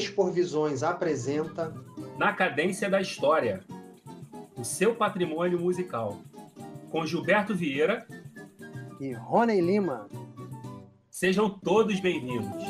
Expor Visões apresenta Na Cadência da História, o seu patrimônio musical, com Gilberto Vieira e Rony Lima. Sejam todos bem-vindos.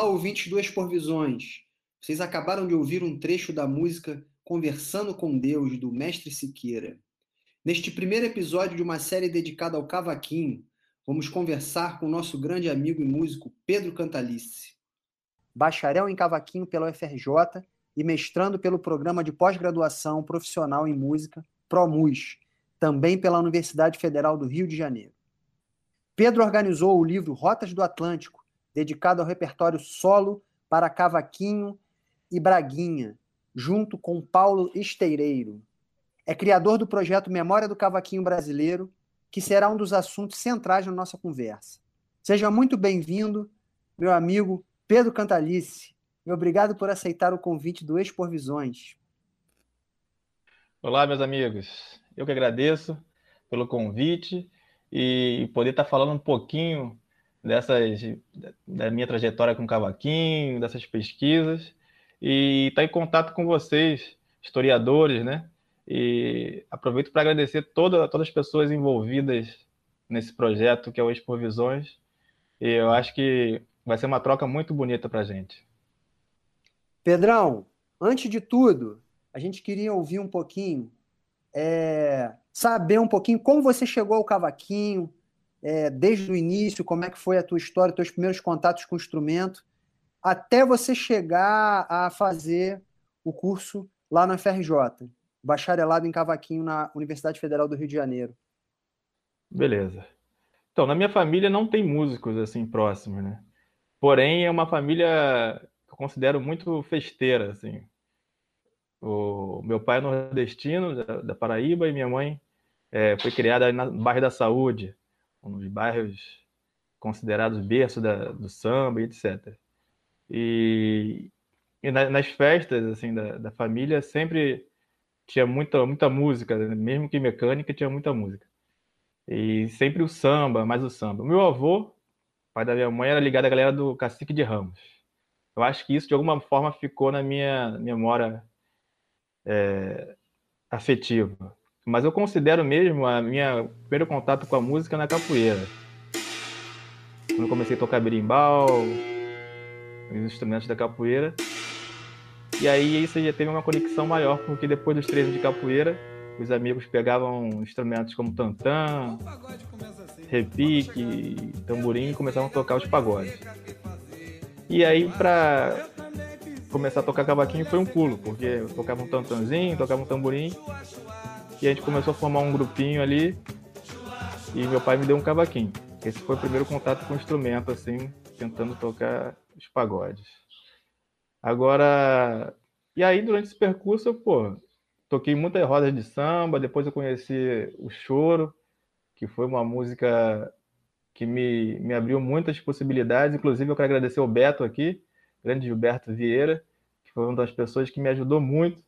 Olá, ouvintes do Exporvisões. Vocês acabaram de ouvir um trecho da música Conversando com Deus, do Mestre Siqueira. Neste primeiro episódio de uma série dedicada ao cavaquinho, vamos conversar com o nosso grande amigo e músico Pedro Cantalice. Bacharel em cavaquinho pela UFRJ e mestrando pelo Programa de Pós-Graduação Profissional em Música, ProMUS, também pela Universidade Federal do Rio de Janeiro. Pedro organizou o livro Rotas do Atlântico, dedicado ao repertório solo para cavaquinho e braguinha, junto com Paulo Esteireiro. É criador do projeto Memória do Cavaquinho Brasileiro, que será um dos assuntos centrais na nossa conversa. Seja muito bem-vindo, meu amigo Pedro Cantalice, obrigado por aceitar o convite do Expor Visões. Olá, meus amigos. Eu que agradeço pelo convite e poder estar falando um pouquinho dessas da minha trajetória com cavaquinho, dessas pesquisas e estar tá em contato com vocês, historiadores, né? E aproveito para agradecer toda, todas as pessoas envolvidas nesse projeto que é o Expovisões. E eu acho que vai ser uma troca muito bonita para a gente. Pedrão, antes de tudo, a gente queria ouvir um pouquinho, é, saber um pouquinho como você chegou ao cavaquinho, é, desde o início, como é que foi a tua história, teus primeiros contatos com o instrumento, até você chegar a fazer o curso lá na FRJ, bacharelado em cavaquinho na Universidade Federal do Rio de Janeiro. Beleza. Então, na minha família não tem músicos assim próximos, né? Porém, é uma família que eu considero muito festeira, assim. O meu pai é nordestino, da, Paraíba, e minha mãe é, foi criada no bairro da Saúde, dos bairros considerados berço da, do samba, etc. E, e na, nas festas assim da, da, família sempre tinha muita muita música, né? mesmo que mecânica tinha muita música. E sempre o samba, mais o samba. Meu avô, pai da minha mãe, era ligado à galera do Cacique de Ramos. Eu acho que isso de alguma forma ficou na minha memória é, afetiva. Mas eu considero mesmo a minha primeiro contato com a música na capoeira. Quando eu comecei a tocar berimbau, os instrumentos da capoeira. E aí isso já teve uma conexão maior, porque depois dos treinos de capoeira, os amigos pegavam instrumentos como tantã, repique, tamborim e começavam a tocar os pagodes. E aí para começar a tocar cavaquinho foi um pulo, porque eu tocava um tantanzinho, tocava um tamborim e a gente começou a formar um grupinho ali. E meu pai me deu um cavaquinho. Esse foi o primeiro contato com o instrumento, assim, tentando tocar os pagodes. Agora, e aí durante esse percurso, eu, pô, toquei muitas rodas de samba, depois eu conheci o choro, que foi uma música que me, me abriu muitas possibilidades. Inclusive, eu quero agradecer ao Beto aqui, grande Gilberto Vieira, que foi uma das pessoas que me ajudou muito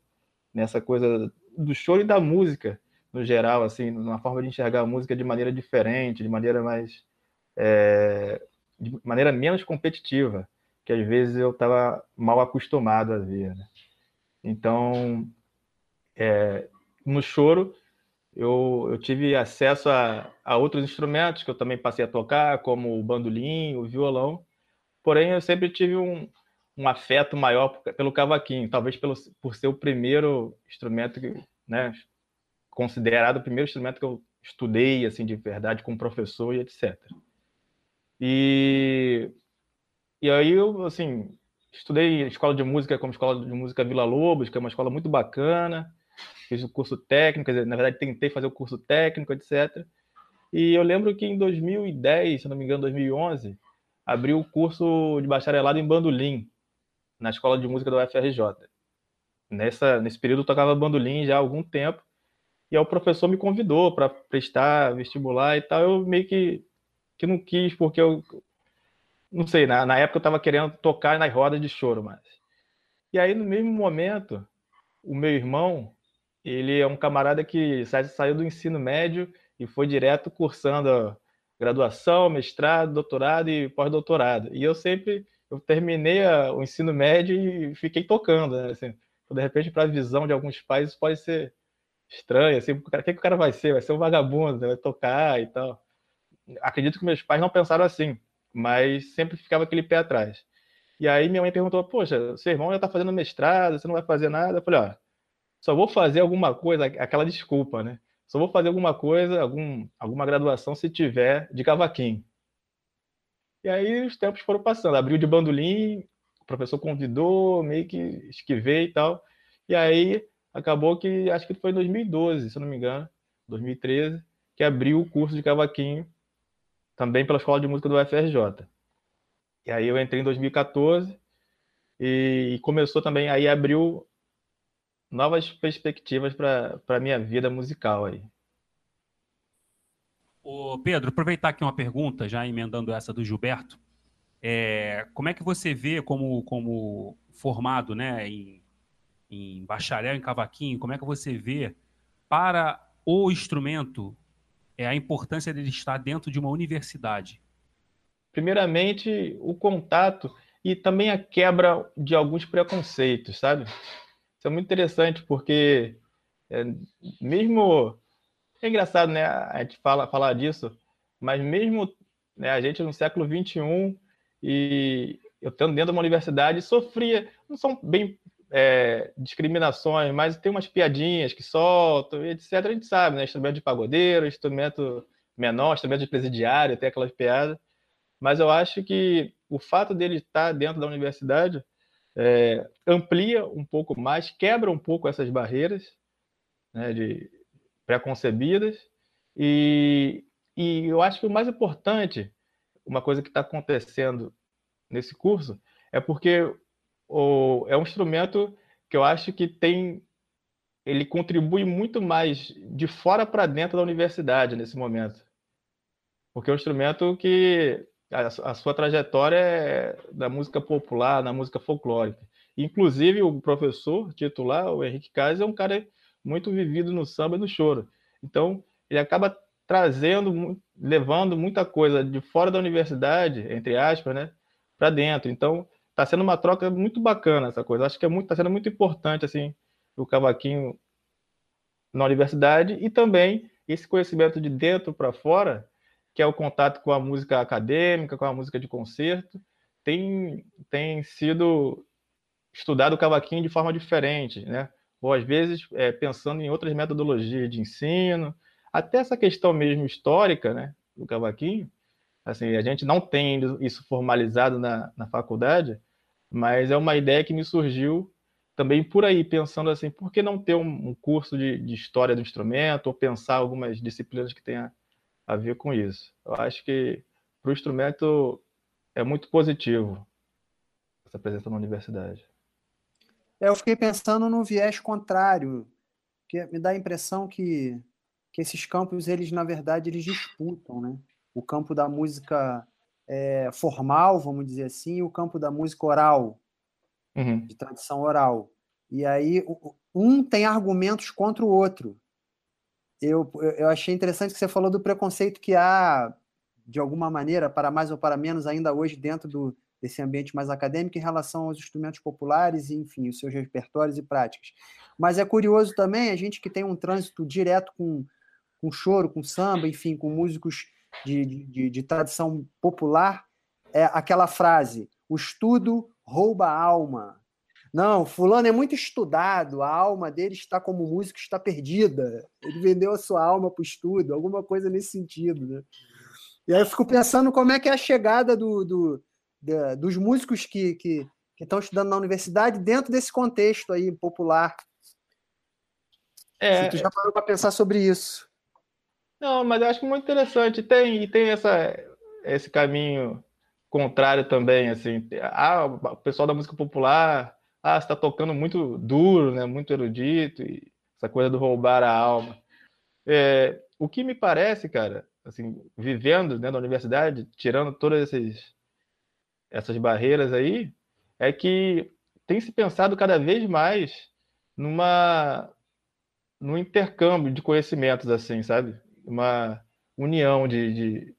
nessa coisa do choro e da música no geral, assim, uma forma de enxergar a música de maneira diferente, de maneira mais é, de maneira menos competitiva, que às vezes eu estava mal acostumado a ver. Né? Então, é, no choro, eu, eu tive acesso a, a, outros instrumentos que eu também passei a tocar, como o bandolim, o violão. Porém, eu sempre tive um, um afeto maior pelo cavaquinho, talvez pelo, por ser o primeiro instrumento que, né, considerado o primeiro instrumento que eu estudei assim de verdade com professor e etc. E e aí eu assim estudei escola de música como escola de música Vila Lobos, que é uma escola muito bacana. Fiz o curso técnico, na verdade tentei fazer o curso técnico, etc. E eu lembro que em 2010, se não me engano, 2011, abriu o curso de bacharelado em bandolim na escola de música da UFRJ. Nessa, nesse período eu tocava bandolim já há algum tempo e aí o professor me convidou para prestar vestibular e tal. Eu meio que, que não quis, porque eu não sei, na, na época eu estava querendo tocar nas rodas de choro, mas. E aí, no mesmo momento, o meu irmão, ele é um camarada que saiu do ensino médio e foi direto cursando graduação, mestrado, doutorado e pós-doutorado. E eu sempre eu terminei a, o ensino médio e fiquei tocando, né? Assim, de repente, para a visão de alguns pais, isso pode ser estranho, assim, o que, que o cara vai ser? Vai ser um vagabundo, né? vai tocar e tal. Acredito que meus pais não pensaram assim mas sempre ficava aquele pé atrás. E aí minha mãe perguntou: Poxa, seu irmão já está fazendo mestrado, você não vai fazer nada? Eu falei: Ó, só vou fazer alguma coisa, aquela desculpa, né? Só vou fazer alguma coisa, algum, alguma graduação se tiver de cavaquinho. E aí os tempos foram passando. Abriu de bandolim, o professor convidou, meio que esquivei e tal. E aí acabou que, acho que foi em 2012, se não me engano, 2013, que abriu o curso de cavaquinho também pela Escola de Música do UFRJ. E aí eu entrei em 2014 e, começou também, aí abriu novas perspectivas para a minha vida musical aí. Ô Pedro, aproveitar aqui uma pergunta, já emendando essa do Gilberto. É, como é que você vê como, como formado né, em, em bacharel em cavaquinho, como é que você vê para o instrumento é a importância dele estar dentro de uma universidade? Primeiramente, o contato e também a quebra de alguns preconceitos, sabe? Isso é muito interessante porque é, mesmo é engraçado, né? A gente fala falar disso, mas mesmo né, a gente no século 21 e eu estando dentro de uma universidade sofria, não são bem é, discriminações, mas tem umas piadinhas que soltam, etc. A gente sabe, né? Instrumento de pagodeiro, instrumento menor, instrumento de presidiário, tem aquelas piadas. Mas eu acho que o fato dele estar dentro da universidade é, amplia um pouco mais, quebra um pouco essas barreiras né, de pré-concebidas. E, e eu acho que o mais importante, uma coisa que está acontecendo nesse curso, é porque o, é um instrumento que eu acho que tem ele contribui muito mais de fora para dentro da universidade nesse momento. Porque é um instrumento que a, sua trajetória é da música popular, na música folclórica. Inclusive, o professor titular, o Henrique Kais, é um cara muito vivido no samba e no choro. Então, ele acaba trazendo, levando muita coisa de fora da universidade, entre aspas, né, para dentro. Então, está sendo uma troca muito bacana essa coisa. Acho que é está sendo muito importante assim o cavaquinho na universidade e também esse conhecimento de dentro para fora, que é o contato com a música acadêmica, com a música de concerto, tem tem sido estudado o cavaquinho de forma diferente, né? Ou às vezes é, pensando em outras metodologias de ensino, até essa questão mesmo histórica, né, do cavaquinho. Assim, a gente não tem isso formalizado na, na faculdade, mas é uma ideia que me surgiu também por aí, pensando assim, por que não ter um, um curso de, de, história do instrumento ou pensar algumas disciplinas que tenha a ver com isso? Eu acho que para o instrumento é muito positivo essa presença na universidade. É, eu fiquei pensando no viés contrário, que me dá a impressão que, que esses campos, eles na verdade, eles disputam, né? O campo da música é, formal, vamos dizer assim, e o campo da música oral, uhum. de tradição oral. E aí um tem argumentos contra o outro. Eu, eu achei interessante que você falou do preconceito que há, de alguma maneira, para mais ou para menos, ainda hoje, dentro do, desse ambiente mais acadêmico, em relação aos instrumentos populares e, enfim, os seus repertórios e práticas. Mas é curioso também, a gente que tem um trânsito direto com, com choro, com samba, enfim, com músicos de, de, de tradição popular é aquela frase: o estudo rouba a alma. Não, fulano é muito estudado, a alma dele está como músico, está perdida. Ele vendeu a sua alma para o estudo, alguma coisa nesse sentido. Né? E aí eu fico pensando como é que é a chegada do, do, da, dos músicos que, que, que estão estudando na universidade dentro desse contexto aí popular. É, Se tu já parou para pensar sobre isso? Não, mas eu acho muito interessante. Tem, e tem essa, esse caminho contrário também, assim. Ah, o pessoal da música popular, ah, está tocando muito duro, né? Muito erudito, e essa coisa do roubar a alma. É, o que me parece, cara, assim, vivendo dentro da universidade, tirando todas essas, essas barreiras aí, é que tem se pensado cada vez mais numa no intercâmbio de conhecimentos, assim, sabe? Uma união de, de,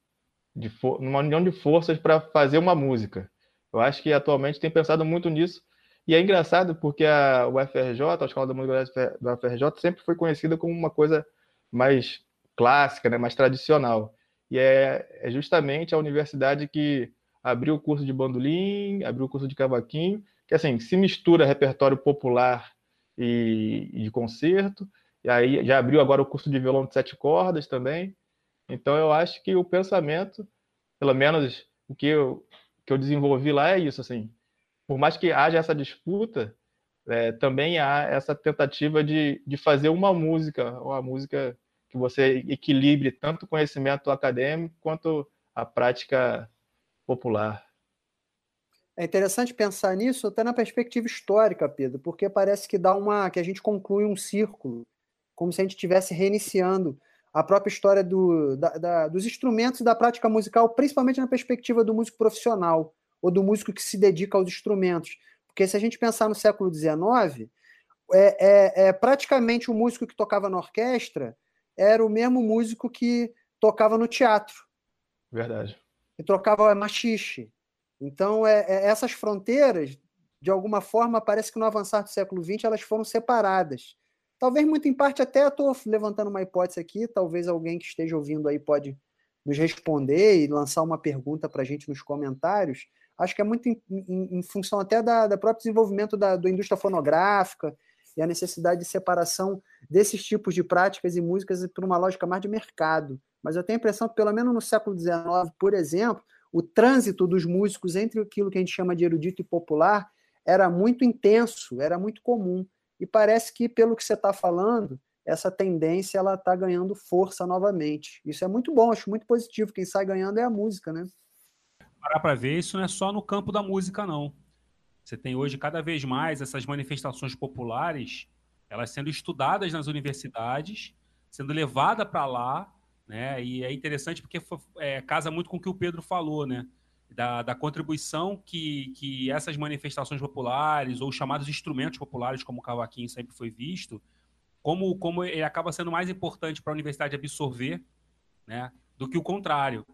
de uma união de forças para fazer uma música. Eu acho que atualmente tem pensado muito nisso. E é engraçado porque a UFRJ, a Escola da Música da UFRJ, sempre foi conhecida como uma coisa mais clássica, né, mais tradicional. E é, é justamente a universidade que abriu o curso de bandolim, abriu o curso de cavaquinho, que assim, se mistura repertório popular e, e de concerto, e aí já abriu agora o curso de violão de sete cordas também. Então eu acho que o pensamento, pelo menos o que eu, que eu desenvolvi lá é isso, assim, por mais que haja essa disputa, é, também há essa tentativa de, de fazer uma música, uma música que você equilibre tanto o conhecimento acadêmico quanto a prática popular. É interessante pensar nisso até na perspectiva histórica, Pedro, porque parece que dá uma que a gente conclui um círculo, como se a gente estivesse reiniciando a própria história do, da, da, dos instrumentos e da prática musical, principalmente na perspectiva do músico profissional ou do músico que se dedica aos instrumentos. Porque se a gente pensar no século XIX, é, é, é praticamente o músico que tocava na orquestra era o mesmo músico que tocava no teatro. Verdade. Que tocava machixe. Então, é, é, essas fronteiras, de alguma forma, parece que no avançar do século XX elas foram separadas. Talvez muito em parte, até estou levantando uma hipótese aqui, talvez alguém que esteja ouvindo aí pode nos responder e lançar uma pergunta para a gente nos comentários. Acho que é muito em, em, em função até da, da próprio desenvolvimento da, da indústria fonográfica e a necessidade de separação desses tipos de práticas e músicas por uma lógica mais de mercado. Mas eu tenho a impressão que, pelo menos no século XIX, por exemplo, o trânsito dos músicos entre aquilo que a gente chama de erudito e popular era muito intenso, era muito comum. E parece que, pelo que você está falando, essa tendência ela está ganhando força novamente. Isso é muito bom, acho muito positivo. Quem sai ganhando é a música, né? Parar para ver, isso não é só no campo da música, não. Você tem hoje cada vez mais essas manifestações populares, elas sendo estudadas nas universidades, sendo levada para lá, né? E é interessante porque é, casa muito com o que o Pedro falou, né? Da, da, contribuição que, que essas manifestações populares ou chamados instrumentos populares, como o cavaquinho sempre foi visto, como, como ele acaba sendo mais importante para a universidade absorver, né? Do que o contrário.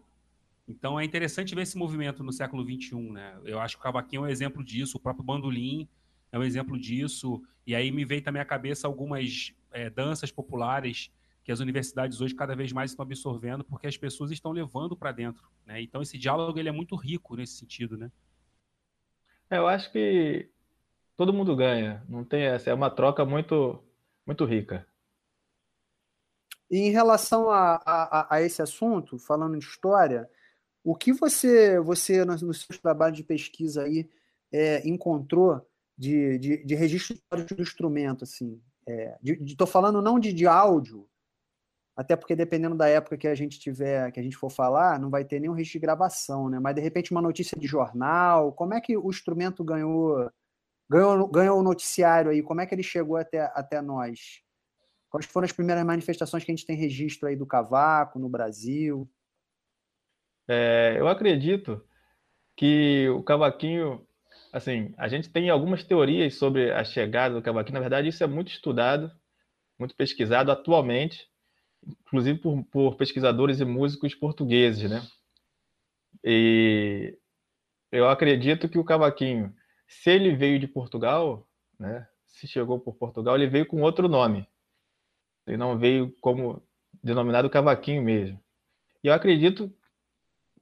Então é interessante ver esse movimento no século XXI, né? Eu acho que o cavaquinho é um exemplo disso, o próprio bandolim é um exemplo disso, e aí me veio também à cabeça algumas é, danças populares que as universidades hoje cada vez mais estão absorvendo, porque as pessoas estão levando para dentro, né? Então esse diálogo ele é muito rico nesse sentido, né? É, eu acho que todo mundo ganha, não tem essa, é uma troca muito muito rica. E em relação a, a, a esse assunto, falando de história, o que você, você nos, nos seus trabalhos de pesquisa aí, é, encontrou de, de, de registro do instrumento? Assim, Estou é, falando não de, de áudio, até porque dependendo da época que a gente tiver, que a gente for falar, não vai ter nenhum registro de gravação, né? Mas de repente uma notícia de jornal, como é que o instrumento ganhou ganhou, ganhou o noticiário aí? Como é que ele chegou até, até nós? Quais foram as primeiras manifestações que a gente tem registro aí do cavaco no Brasil? É, eu acredito que o cavaquinho, assim, a gente tem algumas teorias sobre a chegada do cavaquinho. Na verdade, isso é muito estudado, muito pesquisado atualmente, inclusive por, por pesquisadores e músicos portugueses, né? E eu acredito que o cavaquinho, se ele veio de Portugal, né? Se chegou por Portugal, ele veio com outro nome. Ele não veio como denominado cavaquinho mesmo. E eu acredito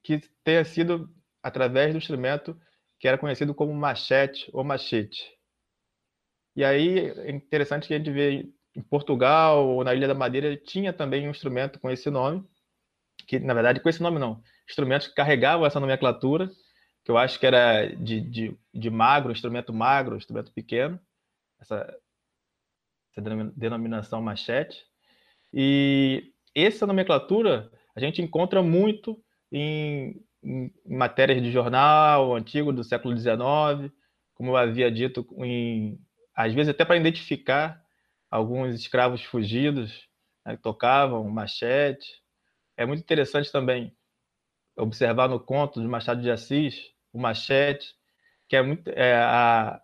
que tenha sido através do instrumento que era conhecido como machete ou machete. E aí é interessante que a gente vê em Portugal ou na Ilha da Madeira tinha também um instrumento com esse nome, que na verdade com esse nome não, instrumentos que carregavam essa nomenclatura, que eu acho que era de, de de magro, instrumento magro, instrumento pequeno, essa, essa denominação machete. E essa nomenclatura a gente encontra muito em, em matérias de jornal antigo do século XIX, como eu havia dito, em, às vezes até para identificar alguns escravos fugidos né, que tocavam machete. É muito interessante também observar no conto de Machado de Assis, o machete, que é muito é, a,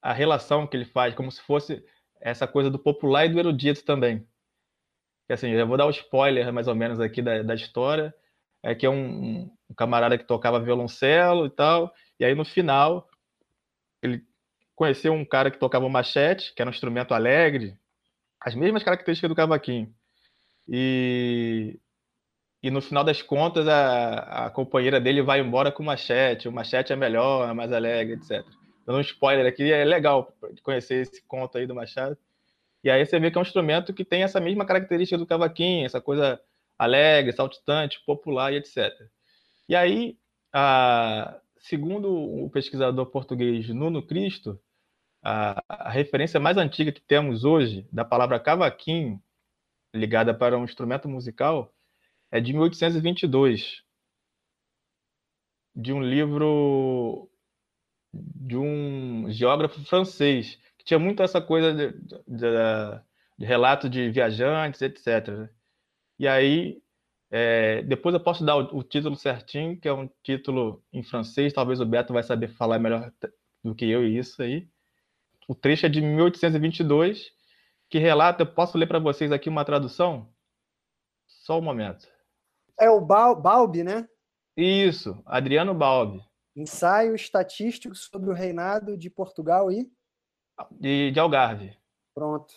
a relação que ele faz, como se fosse essa coisa do popular e do erudito também. Assim, eu vou dar um spoiler mais ou menos aqui da, da história, é que é um, um camarada que tocava violoncelo e tal, e aí no final ele conheceu um cara que tocava machete, que era um instrumento alegre, as mesmas características do cavaquinho. E, e no final das contas a, a companheira dele vai embora com o machete, o machete é melhor, é mais alegre, etc. Dando um spoiler aqui, é legal conhecer esse conto aí do Machado. E aí você vê que é um instrumento que tem essa mesma característica do cavaquinho, essa coisa alegre, saltitante, popular e etc. E aí, a, segundo o pesquisador português Nuno Cristo, a, a, referência mais antiga que temos hoje da palavra cavaquinho, ligada para um instrumento musical, é de 1822, de um livro de um geógrafo francês, que tinha muito essa coisa de, de, de, relato de viajantes, etc. E aí, é, depois eu posso dar o, o, título certinho, que é um título em francês, talvez o Beto vai saber falar melhor do que eu isso aí. O trecho é de 1822, que relata, eu posso ler para vocês aqui uma tradução? Só um momento. É o Balbi, né? Isso, Adriano Balbi. Ensaio estatístico sobre o reinado de Portugal e? De, de Algarve. Pronto.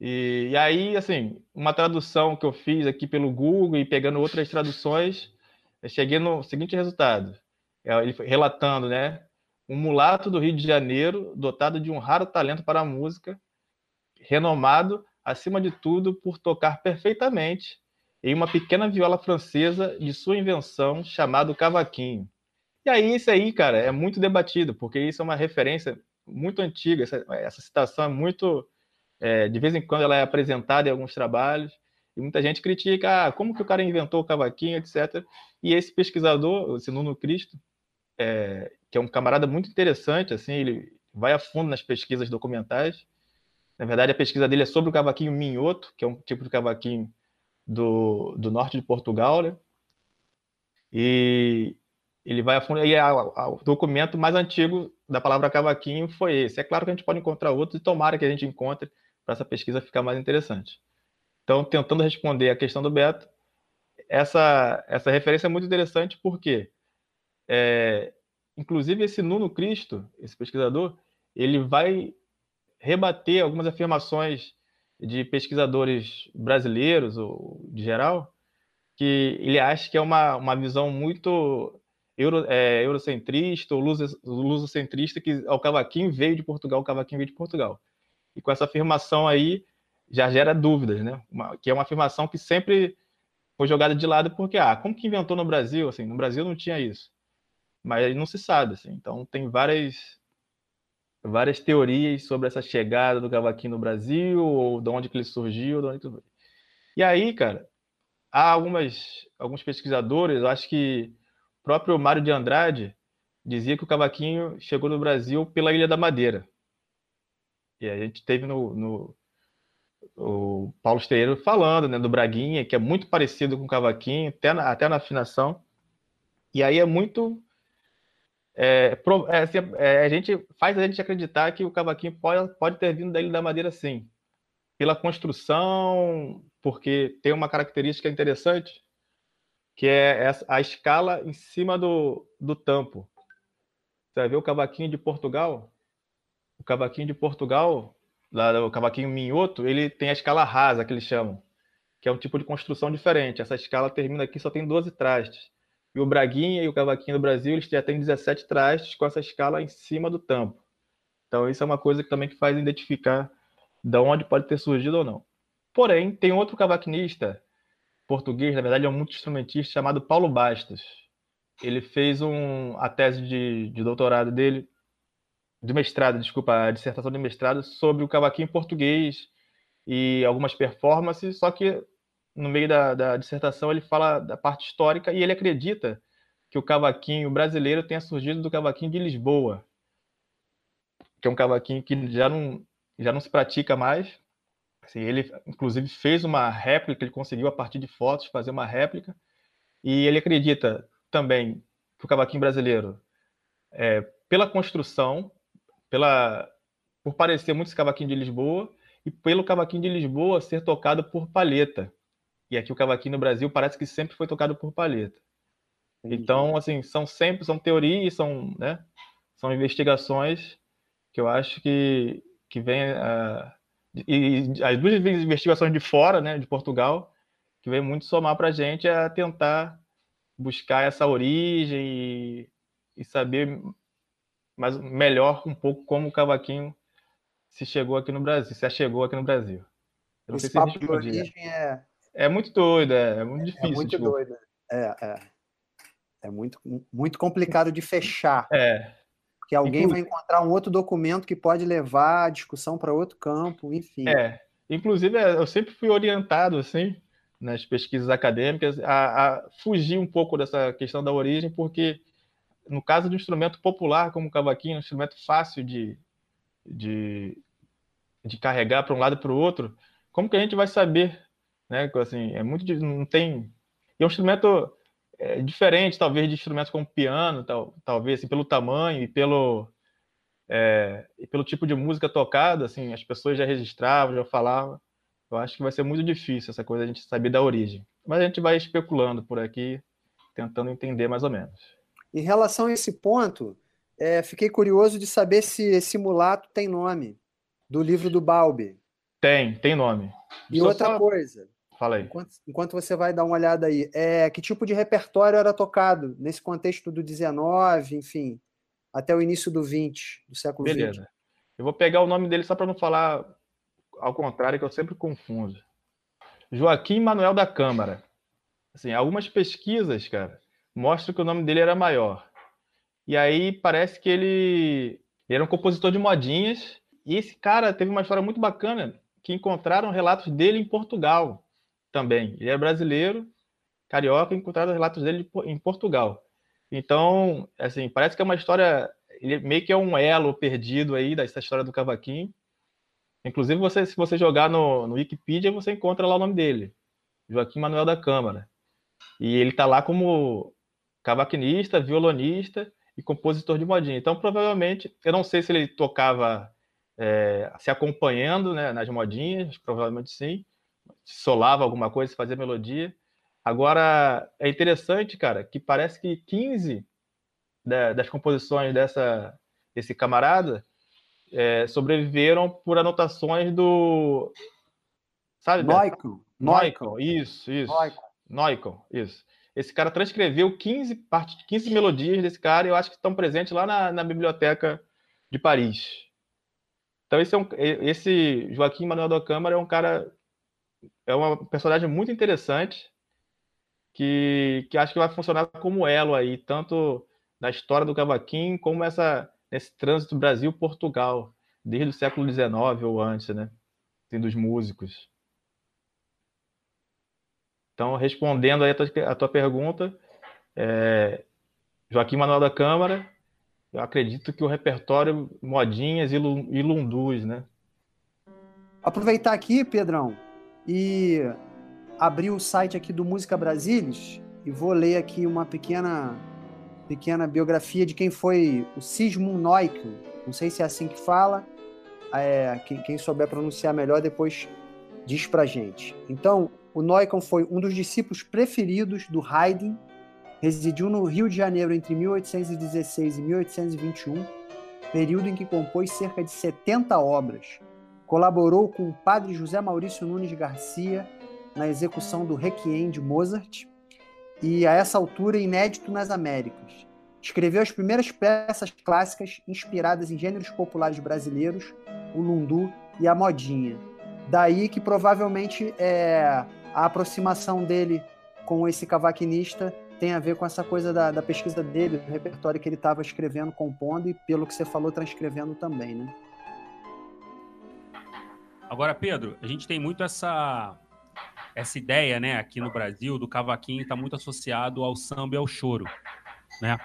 E, e, aí, assim, uma tradução que eu fiz aqui pelo Google e pegando outras traduções, eu cheguei no seguinte resultado. É, ele relatando, né? Um mulato do Rio de Janeiro, dotado de um raro talento para a música, renomado, acima de tudo, por tocar perfeitamente em uma pequena viola francesa de sua invenção, chamado cavaquinho. E aí, isso aí, cara, é muito debatido, porque isso é uma referência muito antiga, essa, essa citação é muito. É, de vez em quando ela é apresentada em alguns trabalhos, e muita gente critica ah, como que o cara inventou o cavaquinho, etc. E esse pesquisador, esse Nuno Cristo, é, que é um camarada muito interessante, assim, ele vai a fundo nas pesquisas documentais. Na verdade, a pesquisa dele é sobre o cavaquinho minhoto, que é um tipo de cavaquinho do, do norte de Portugal, né? E, ele vai a fundo. E a, a, o documento mais antigo da palavra cavaquinho foi esse. É claro que a gente pode encontrar outros e tomara que a gente encontre para essa pesquisa ficar mais interessante. Então, tentando responder a questão do Beto, essa, essa referência é muito interessante porque, é, inclusive, esse Nuno Cristo, esse pesquisador, ele vai rebater algumas afirmações de pesquisadores brasileiros, ou de geral, que ele acha que é uma, uma visão muito euro, é, eurocentrista ou lusocentrista, que o cavaquinho veio de Portugal, o cavaquinho veio de Portugal. E com essa afirmação aí já gera dúvidas, né? Uma, que é uma afirmação que sempre foi jogada de lado porque, ah, como que inventou no Brasil? Assim, no Brasil não tinha isso. Mas não se sabe, assim. Então tem várias várias teorias sobre essa chegada do cavaquinho no Brasil, ou de onde que ele surgiu, de onde que... E aí, cara, há algumas, alguns pesquisadores, acho que o próprio Mário de Andrade dizia que o cavaquinho chegou no Brasil pela Ilha da Madeira. E a gente teve no, no o Paulo Esteiro falando né, do Braguinha, que é muito parecido com o cavaquinho, até na, até na afinação. E aí é muito. É, é, é, a gente faz a gente acreditar que o cavaquinho pode, pode ter vindo da Ilha da Madeira, sim. Pela construção, porque tem uma característica interessante que é a escala em cima do, do tampo. Você vai ver o cavaquinho de Portugal? O cavaquinho de Portugal, lá, o cavaquinho minhoto, ele tem a escala rasa, que eles chamam, que é um tipo de construção diferente. Essa escala termina aqui, só tem 12 trastes. E o Braguinha e o cavaquinho do Brasil, eles já têm 17 trastes com essa escala em cima do tampo. Então, isso é uma coisa que também que faz identificar de onde pode ter surgido ou não. Porém, tem outro cavaquinista português, na verdade é um multi-instrumentista chamado Paulo Bastos. ele fez um, a tese de, de doutorado dele, de mestrado, desculpa, a dissertação de mestrado sobre o cavaquinho português e algumas performances, só que no meio da, da dissertação ele fala da parte histórica e ele acredita que o cavaquinho brasileiro tenha surgido do cavaquinho de Lisboa, que é um cavaquinho que já não, já não se pratica mais. Assim, ele, inclusive, fez uma réplica, ele conseguiu, a partir de fotos, fazer uma réplica. E ele acredita também que o cavaquinho brasileiro, é, pela construção, pela, por parecer muito esse cavaquinho de Lisboa, e pelo cavaquinho de Lisboa ser tocado por palheta. E aqui o cavaquinho no Brasil parece que sempre foi tocado por palheta. Então, assim, são sempre são teorias, são, né, são investigações que eu acho que, que vem uh, e, e, as duas investigações de fora, né, de Portugal, que vem muito somar para a gente a tentar buscar essa origem e, e saber mais, melhor um pouco como o cavaquinho se chegou aqui no Brasil, se chegou aqui no Brasil. Esse papo de origem é... É muito doido, é, é muito difícil. É muito tipo... doido. É, é. É muito, muito complicado de fechar. É. Porque alguém vai encontrar um outro documento que pode levar a discussão para outro campo, enfim. É. Inclusive, é, eu sempre fui orientado, assim, nas pesquisas acadêmicas, a, a fugir um pouco dessa questão da origem, porque no caso de um instrumento popular como o cavaquinho, um instrumento fácil de, de, de carregar para um lado e para o outro, como que a gente vai saber, né? Assim, é muito não tem. E é um instrumento é, diferente, talvez, de instrumentos como piano, tal, talvez, assim, pelo tamanho e pelo, é, e pelo tipo de música tocada, assim, as pessoas já registravam, já falavam. Eu acho que vai ser muito difícil essa coisa a gente saber da origem. Mas a gente vai especulando por aqui, tentando entender mais ou menos. Em relação a esse ponto, é, fiquei curioso de saber se esse mulato tem nome, do livro do Balbi. Tem, tem nome. E outra só... coisa, Fala aí. Enquanto, enquanto, você vai dar uma olhada aí, é, que tipo de repertório era tocado nesse contexto do 19, enfim, até o início do 20, do século Beleza. 20? Eu vou pegar o nome dele só para não falar ao contrário, que eu sempre confundo. Joaquim Manuel da Câmara. Assim, algumas pesquisas, cara, mostram que o nome dele era maior. E aí parece que ele, ele era um compositor de modinhas. E esse cara teve uma história muito bacana que encontraram relatos dele em Portugal também. Ele é brasileiro, carioca, encontraram relatos dele em Portugal. Então, assim, parece que é uma história, ele meio que é um elo perdido aí dessa história do cavaquinho. Inclusive, você, se você jogar no, no Wikipedia, você encontra lá o nome dele, Joaquim Manuel da Câmara. E ele está lá como cavaquinista, violonista e compositor de modinha. Então, provavelmente, eu não sei se ele tocava é, se acompanhando né, nas modinhas, provavelmente sim, solava alguma coisa, fazia melodia. Agora, é interessante, cara, que parece que 15 das composições dessa, desse camarada é, sobreviveram por anotações do. Sabe? Noicon. Noicon, isso, isso. Noicon, isso. Esse cara transcreveu 15, parte, 15 melodias desse cara e eu acho que estão presentes lá na, na biblioteca de Paris. Então, esse, é um, esse Joaquim Manuel da Câmara é um cara é uma personagem muito interessante que, que acho que vai funcionar como elo aí, tanto na história do cavaquinho como essa, nesse trânsito Brasil-Portugal, desde o século XIX ou antes, né? Assim, dos músicos. Então, respondendo aí a tua, a tua pergunta, é, Joaquim Manuel da Câmara, eu acredito que o repertório modinhas e lundus, né? Aproveitar aqui, Pedrão, e abri o site aqui do Música Brasilis e vou ler aqui uma pequena pequena biografia de quem foi o Sigmund Neukel. Não sei se é assim que fala. É, quem, quem, souber pronunciar melhor depois diz pra gente. Então, o Neukel foi um dos discípulos preferidos do Haydn, residiu no Rio de Janeiro entre 1816 e 1821, período em que compôs cerca de 70 obras Colaborou com o padre José Maurício Nunes Garcia na execução do Requiem de Mozart e, a essa altura, inédito nas Américas. Escreveu as primeiras peças clássicas inspiradas em gêneros populares brasileiros, o lundu e a modinha. Daí que provavelmente é, a aproximação dele com esse cavaquinista tem a ver com essa coisa da, da pesquisa dele, do repertório que ele estava escrevendo, compondo e, pelo que você falou, transcrevendo também, né? Agora, Pedro, a gente tem muito essa essa ideia, né, aqui no Brasil, do cavaquinho está muito associado ao samba e ao choro, né?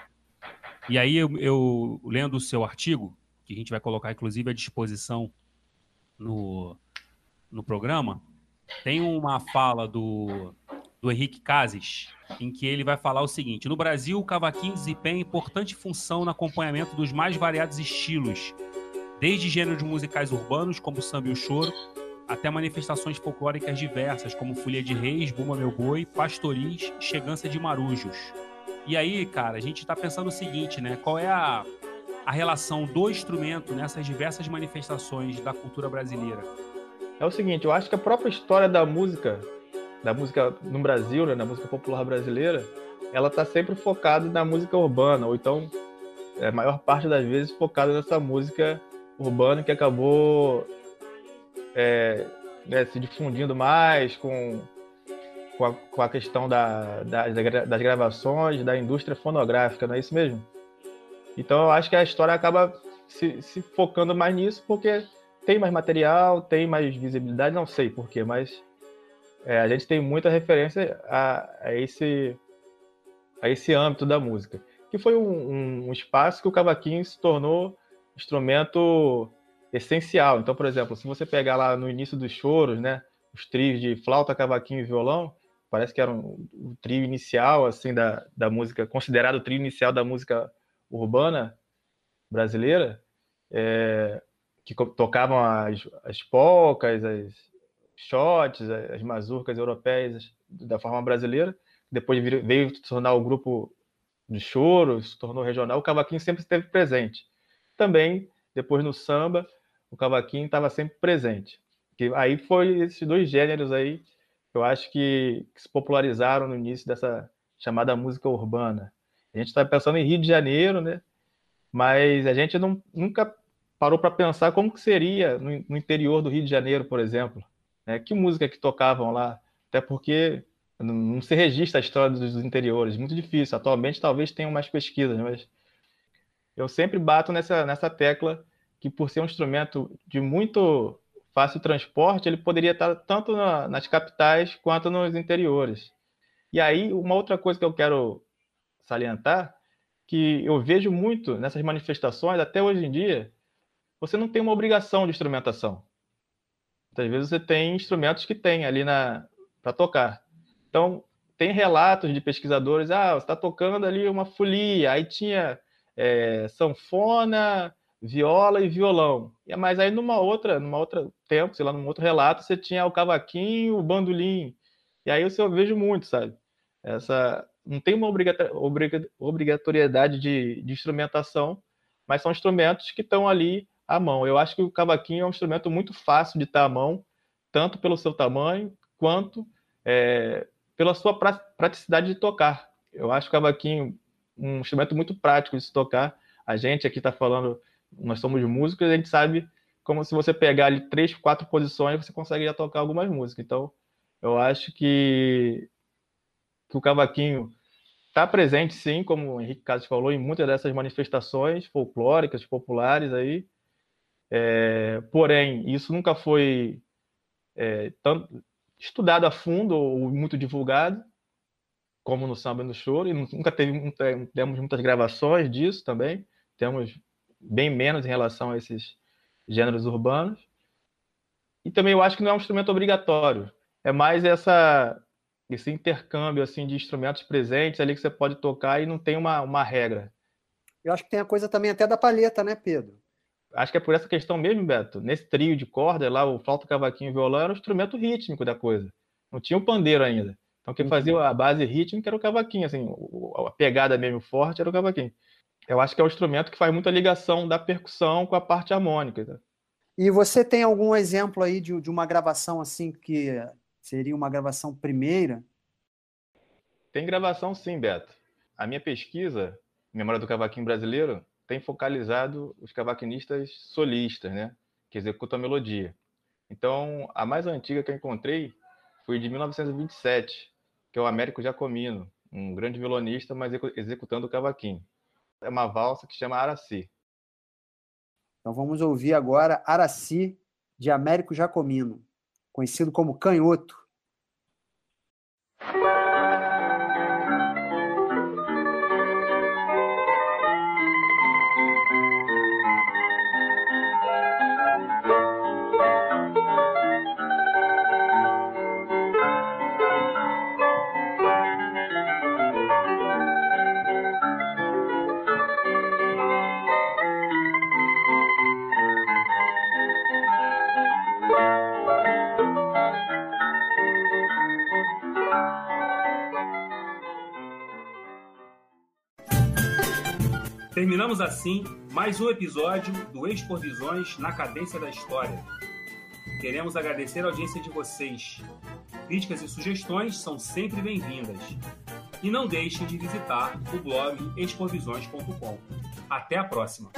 E aí eu, eu lendo o seu artigo, que a gente vai colocar inclusive à disposição no, no programa, tem uma fala do, do Henrique Cases, em que ele vai falar o seguinte: No Brasil, o cavaquinho desempenha importante função no acompanhamento dos mais variados estilos, desde gêneros musicais urbanos, como samba e o choro, até manifestações folclóricas diversas, como Folia de Reis, Buma Meu Boi, Pastoris, Chegança de Marujos. E aí, cara, a gente está pensando o seguinte, né? Qual é a, a relação do instrumento nessas diversas manifestações da cultura brasileira? É o seguinte, eu acho que a própria história da música, da música no Brasil, né, da música popular brasileira, ela está sempre focada na música urbana, ou então, é, a maior parte das vezes, focada nessa música urbana que acabou é, né, se difundindo mais com, com, a, com a questão da, da, das gravações, da indústria fonográfica, não é isso mesmo? Então eu acho que a história acaba se, se focando mais nisso porque tem mais material, tem mais visibilidade, não sei porquê, mas é, a gente tem muita referência a, a, esse, a esse âmbito da música, que foi um, um espaço que o cavaquinho se tornou instrumento essencial. Então, por exemplo, se você pegar lá no início dos choros, né, os trios de flauta, cavaquinho e violão, parece que era um, o trio inicial assim da, da música, considerado o trio inicial da música urbana brasileira, é, que tocavam as, as polcas, as shots, as mazurcas europeias da forma brasileira. Depois veio se tornar o grupo de choro, se tornou regional. O cavaquinho sempre esteve presente. Também, depois no samba, o cavaquinho estava sempre presente. Que aí foi esses dois gêneros aí eu acho que, que se popularizaram no início dessa chamada música urbana. A gente está pensando em Rio de Janeiro, né? Mas a gente não, nunca parou para pensar como que seria no, no, interior do Rio de Janeiro, por exemplo. Né? Que música que tocavam lá? Até porque não, não se registra a história dos interiores, muito difícil. Atualmente talvez tenham mais pesquisas, mas eu sempre bato nessa, nessa tecla que por ser um instrumento de muito fácil transporte, ele poderia estar tanto na, nas capitais quanto nos interiores. E aí, uma outra coisa que eu quero salientar, que eu vejo muito nessas manifestações, até hoje em dia, você não tem uma obrigação de instrumentação. Muitas vezes você tem instrumentos que tem ali para tocar. Então, tem relatos de pesquisadores, ah, você está tocando ali uma folia, aí tinha é, sanfona, viola e violão. Mas aí numa outra, numa outra tempo, sei lá, num outro relato, você tinha o cavaquinho, o bandolim. E aí eu vejo muito, sabe? Essa não tem uma obrigatoriedade de, de instrumentação, mas são instrumentos que estão ali à mão. Eu acho que o cavaquinho é um instrumento muito fácil de estar à mão, tanto pelo seu tamanho quanto é, pela sua praticidade de tocar. Eu acho o cavaquinho um instrumento muito prático de se tocar. A gente aqui está falando nós somos músicos, a gente sabe como se você pegar ali três, quatro posições, você consegue já tocar algumas músicas. Então, eu acho que, que o cavaquinho está presente, sim, como o Henrique Casas falou, em muitas dessas manifestações folclóricas, populares aí. É, porém, isso nunca foi é, estudado a fundo ou muito divulgado, como no samba e no choro, e nunca teve, temos muitas gravações disso também. Temos bem menos em relação a esses gêneros urbanos. E também eu acho que não é um instrumento obrigatório. É mais essa esse intercâmbio assim de instrumentos presentes ali que você pode tocar e não tem uma, uma regra. Eu acho que tem a coisa também até da palheta, né, Pedro? Acho que é por essa questão mesmo, Beto. Nesse trio de corda lá, o flauta, cavaquinho e violão era o instrumento rítmico da coisa. Não tinha o pandeiro ainda. Então quem fazia a base rítmica era o cavaquinho, assim, a pegada mesmo forte era o cavaquinho eu acho que é o instrumento que faz muita ligação da percussão com a parte harmônica. Tá? E você tem algum exemplo aí de, de uma gravação assim que seria uma gravação primeira? Tem gravação sim, Beto. A minha pesquisa, Memória do Cavaquinho Brasileiro, tem focalizado os cavaquinistas solistas, né? Que executam a melodia. Então, a mais antiga que eu encontrei foi de 1927, que é o Américo Giacomino, um grande violonista, mas executando o cavaquinho. É uma valsa que chama Araci. Então vamos ouvir agora Araci, de Américo Jacomino, conhecido como Canhoto. Terminamos assim mais um episódio do Expor Visões na Cadência da História. Queremos agradecer a audiência de vocês. Críticas e sugestões são sempre bem-vindas. E não deixem de visitar o blog exporvisões.com. Até a próxima!